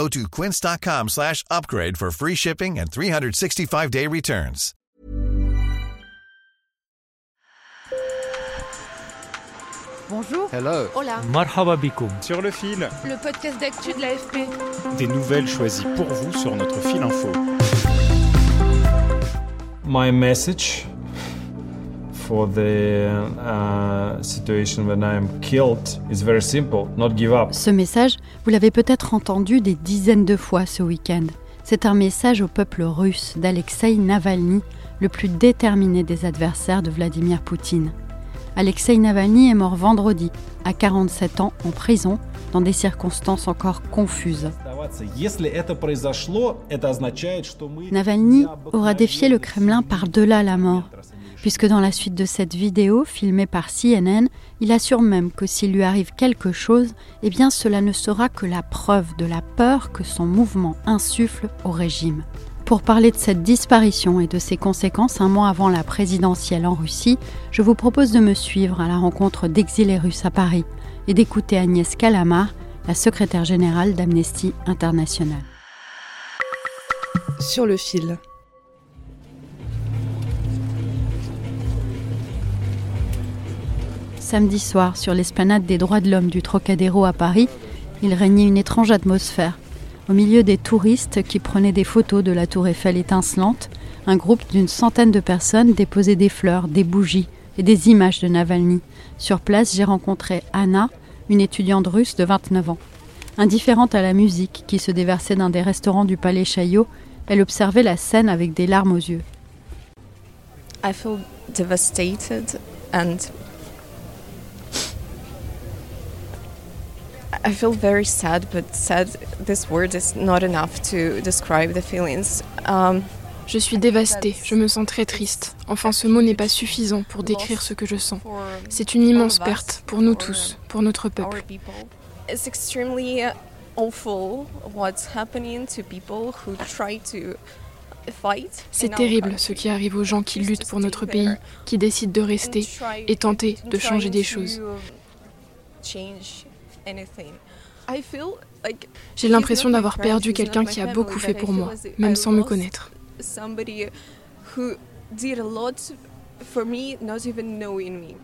Go to quince.com slash upgrade for free shipping and 365-day returns. Bonjour. Hello. Hola. Marhaba. Sur le fil, Le podcast d'actu de l'AFP. des nouvelles choisies pour vous sur notre fil info. My message ce message, vous l'avez peut-être entendu des dizaines de fois ce week-end. C'est un message au peuple russe d'Alexei Navalny, le plus déterminé des adversaires de Vladimir Poutine. Alexei Navalny est mort vendredi, à 47 ans, en prison, dans des circonstances encore confuses. Navalny aura défié le Kremlin par-delà la mort puisque dans la suite de cette vidéo, filmée par CNN, il assure même que s'il lui arrive quelque chose, eh bien cela ne sera que la preuve de la peur que son mouvement insuffle au régime. Pour parler de cette disparition et de ses conséquences un mois avant la présidentielle en Russie, je vous propose de me suivre à la rencontre d'exilés russes à Paris et d'écouter Agnès Calamar, la secrétaire générale d'Amnesty International. Sur le fil. Samedi soir, sur l'esplanade des droits de l'homme du Trocadéro à Paris, il régnait une étrange atmosphère. Au milieu des touristes qui prenaient des photos de la tour Eiffel étincelante, un groupe d'une centaine de personnes déposait des fleurs, des bougies et des images de Navalny. Sur place, j'ai rencontré Anna, une étudiante russe de 29 ans. Indifférente à la musique qui se déversait dans des restaurants du palais Chaillot, elle observait la scène avec des larmes aux yeux. I feel very sad, but sad, this word is not enough to describe the feelings. Um, Je suis dévastée, je me sens très triste. Enfin, ce mot n'est pas suffisant pour décrire ce que je sens. C'est une immense perte pour nous tous, pour notre peuple. it's extremely awful what's happening to people who try to fight. C'est terrible ce qui arrive aux gens qui luttent pour notre pays, qui décident de rester et tenter de changer des choses. J'ai l'impression d'avoir perdu quelqu'un qui a beaucoup fait pour moi, même sans me connaître. Somebody who did a lot for me, not even knowing me.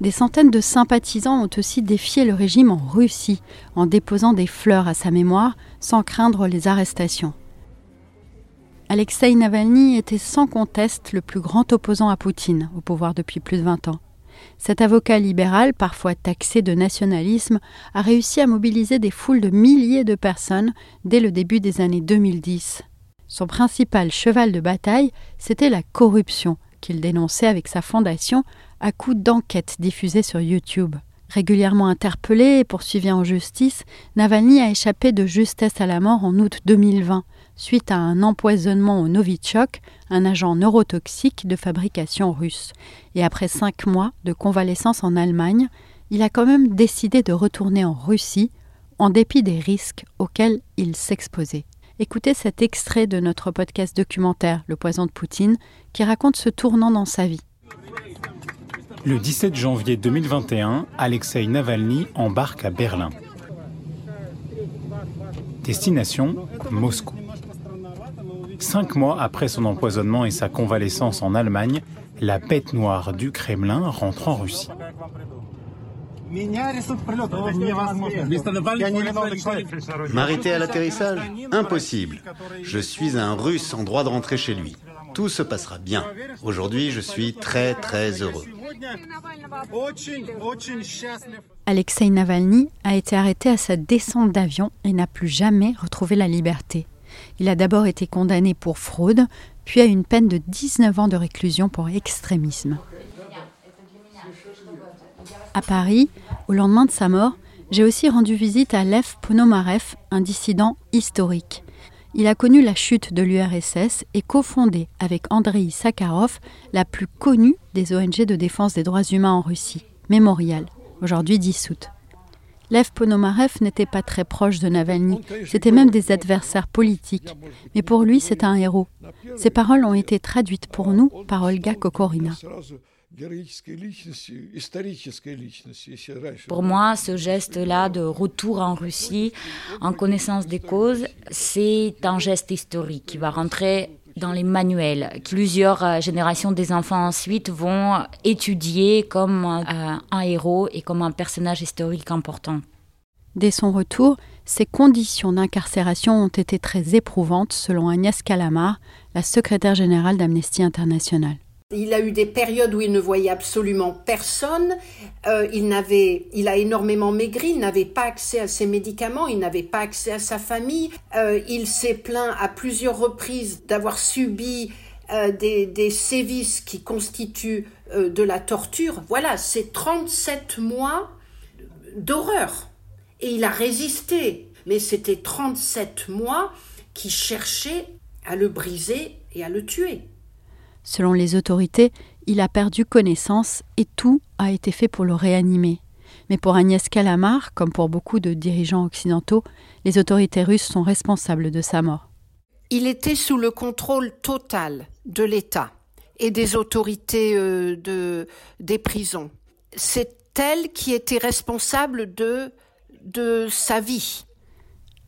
Des centaines de sympathisants ont aussi défié le régime en Russie en déposant des fleurs à sa mémoire sans craindre les arrestations. Alexei Navalny était sans conteste le plus grand opposant à Poutine, au pouvoir depuis plus de 20 ans. Cet avocat libéral, parfois taxé de nationalisme, a réussi à mobiliser des foules de milliers de personnes dès le début des années 2010. Son principal cheval de bataille, c'était la corruption, qu'il dénonçait avec sa fondation à coups d'enquêtes diffusées sur YouTube. Régulièrement interpellé et poursuivi en justice, Navalny a échappé de justesse à la mort en août 2020, suite à un empoisonnement au Novichok, un agent neurotoxique de fabrication russe. Et après cinq mois de convalescence en Allemagne, il a quand même décidé de retourner en Russie, en dépit des risques auxquels il s'exposait. Écoutez cet extrait de notre podcast documentaire Le poison de Poutine, qui raconte ce tournant dans sa vie. Le 17 janvier 2021, Alexei Navalny embarque à Berlin. Destination Moscou. Cinq mois après son empoisonnement et sa convalescence en Allemagne, la bête noire du Kremlin rentre en Russie. M'arrêter à l'atterrissage Impossible. Je suis un russe en droit de rentrer chez lui. Tout se passera bien. Aujourd'hui, je suis très très heureux. Alexei Navalny a été arrêté à sa descente d'avion et n'a plus jamais retrouvé la liberté. Il a d'abord été condamné pour fraude, puis à une peine de 19 ans de réclusion pour extrémisme. À Paris, au lendemain de sa mort, j'ai aussi rendu visite à Lev Ponomarev, un dissident historique. Il a connu la chute de l'URSS et cofondé avec Andrei Sakharov la plus connue des ONG de défense des droits humains en Russie, Mémorial, aujourd'hui dissoute. Lev Ponomarev n'était pas très proche de Navalny, c'était même des adversaires politiques, mais pour lui c'est un héros. Ses paroles ont été traduites pour nous par Olga Kokorina. Pour moi, ce geste-là de retour en Russie, en connaissance des causes, c'est un geste historique qui va rentrer dans les manuels, plusieurs euh, générations des enfants ensuite vont étudier comme euh, un héros et comme un personnage historique important. Dès son retour, ses conditions d'incarcération ont été très éprouvantes, selon Agnès Calamar, la secrétaire générale d'Amnesty International. Il a eu des périodes où il ne voyait absolument personne. Euh, il, n'avait, il a énormément maigri, il n'avait pas accès à ses médicaments, il n'avait pas accès à sa famille. Euh, il s'est plaint à plusieurs reprises d'avoir subi euh, des, des, sévices qui constituent de la torture. Voilà, c'est 37 mois d'horreur. Et il a résisté. Mais c'était 37 mois qui cherchaient à le briser et à le tuer. Selon les autorités, il a perdu connaissance et tout a été fait pour le réanimer. Mais pour Agnès Calamar, comme pour beaucoup de dirigeants occidentaux, les autorités russes sont responsables de sa mort. Il était sous le contrôle total de l'État et des autorités euh, de, des prisons. C'est elle qui était responsable de, de sa vie.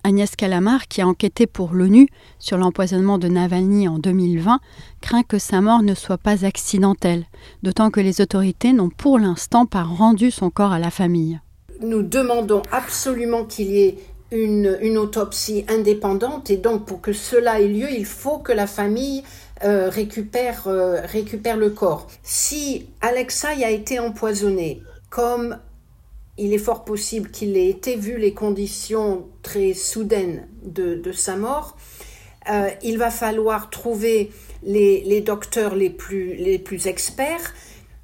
Agnès Calamar, qui a enquêté pour l'ONU sur l'empoisonnement de Navalny en 2020, craint que sa mort ne soit pas accidentelle, d'autant que les autorités n'ont pour l'instant pas rendu son corps à la famille. Nous demandons absolument qu'il y ait une, autopsie indépendante et donc pour que cela ait lieu, il faut que la famille euh, récupère, euh, récupère le corps. Si Alexei a été empoisonné, comme il est fort possible qu'il ait été, vu les conditions très soudaines de, sa mort. Euh, il va falloir trouver les, docteurs les plus, experts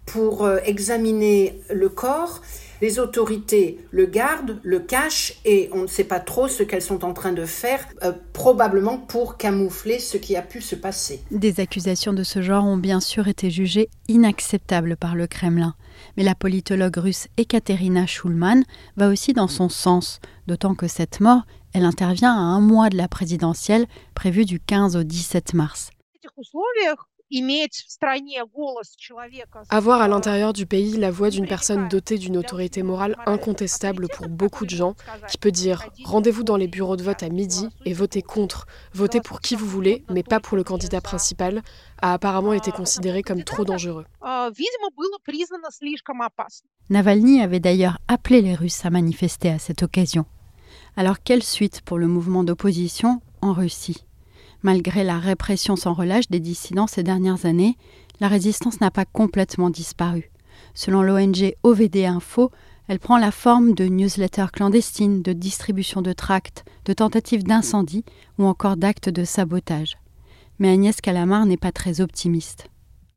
pour euh, examiner le corps. Les autorités le gardent, le cachent et on ne sait pas trop ce qu'elles sont en train de faire, euh, probablement pour camoufler ce qui a pu se passer. Des accusations de ce genre ont bien sûr été jugées inacceptables par le Kremlin. Mais la politologue russe Ekaterina Schulman va aussi dans son sens, d'autant que cette mort, elle intervient à un mois de la présidentielle prévue du 15 au 17 mars. Avoir à l'intérieur du pays la voix d'une personne dotée d'une autorité morale incontestable pour beaucoup de gens, qui peut dire rendez-vous dans les bureaux de vote à midi et votez contre, votez pour qui vous voulez, mais pas pour le candidat principal, a apparemment été considéré comme trop dangereux. Navalny avait d'ailleurs appelé les Russes à manifester à cette occasion. Alors quelle suite pour le mouvement d'opposition en Russie? Malgré la répression sans relâche des dissidents ces dernières années, la résistance n'a pas complètement disparu. Selon l'ONG OVD Info, elle prend la forme de newsletters clandestines, de distribution de tracts, de tentatives d'incendie ou encore d'actes de sabotage. Mais Agnès Calamar n'est pas très optimiste.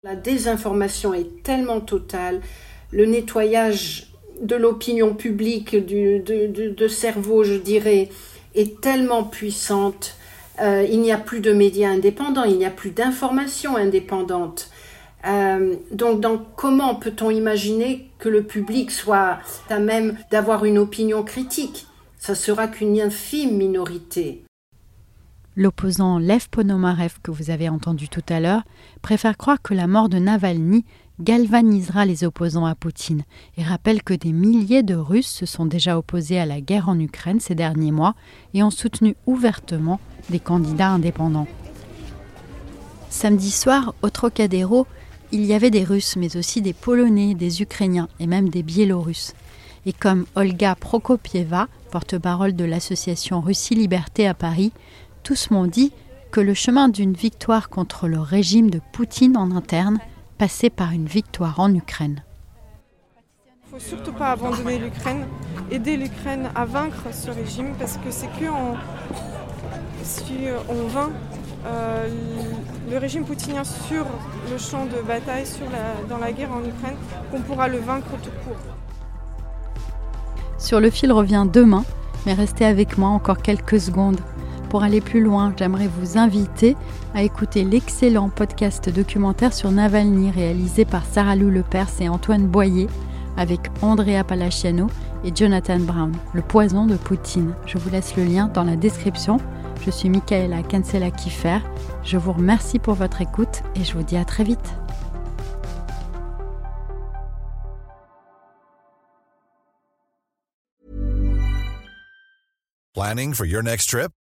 La désinformation est tellement totale, le nettoyage de l'opinion publique, du, de cerveau, je dirais, est tellement puissante euh, il n'y a plus de médias indépendants, il n'y a plus d'informations indépendantes. Euh, donc, comment peut-on imaginer que le public soit à même d'avoir une opinion critique? Ça sera qu'une infime minorité. L'opposant Lev Ponomarev, que vous avez entendu tout à l'heure, préfère croire que la mort de Navalny galvanisera les opposants à Poutine et rappelle que des milliers de Russes se sont déjà opposés à la guerre en Ukraine ces derniers mois et ont soutenu ouvertement des candidats indépendants. Samedi soir, au Trocadéro, il y avait des Russes, mais aussi des Polonais, des Ukrainiens et même des Biélorusses. Et comme Olga Prokopieva, porte-parole de l'association Russie Liberté à Paris, tous m'ont dit que le chemin d'une victoire contre le régime de Poutine en interne passait par une victoire en Ukraine. Il ne faut surtout pas abandonner l'Ukraine, aider l'Ukraine à vaincre ce régime parce que c'est que en, si on vainc euh, le régime poutinien sur le champ de bataille, sur dans la guerre en Ukraine, qu'on pourra le vaincre tout court. Sur le fil revient demain, mais restez avec moi encore quelques secondes. Pour aller plus loin, j'aimerais vous inviter à écouter l'excellent podcast documentaire sur Navalny réalisé par Sarah Lou Lepers et Antoine Boyer avec Andrea Palaciano et Jonathan Brown, Le poison de Poutine. Je vous laisse le lien dans la description. Je suis Michaela Cancela Kiffer. Je vous remercie pour votre écoute et je vous dis à très vite. Planning for your next trip?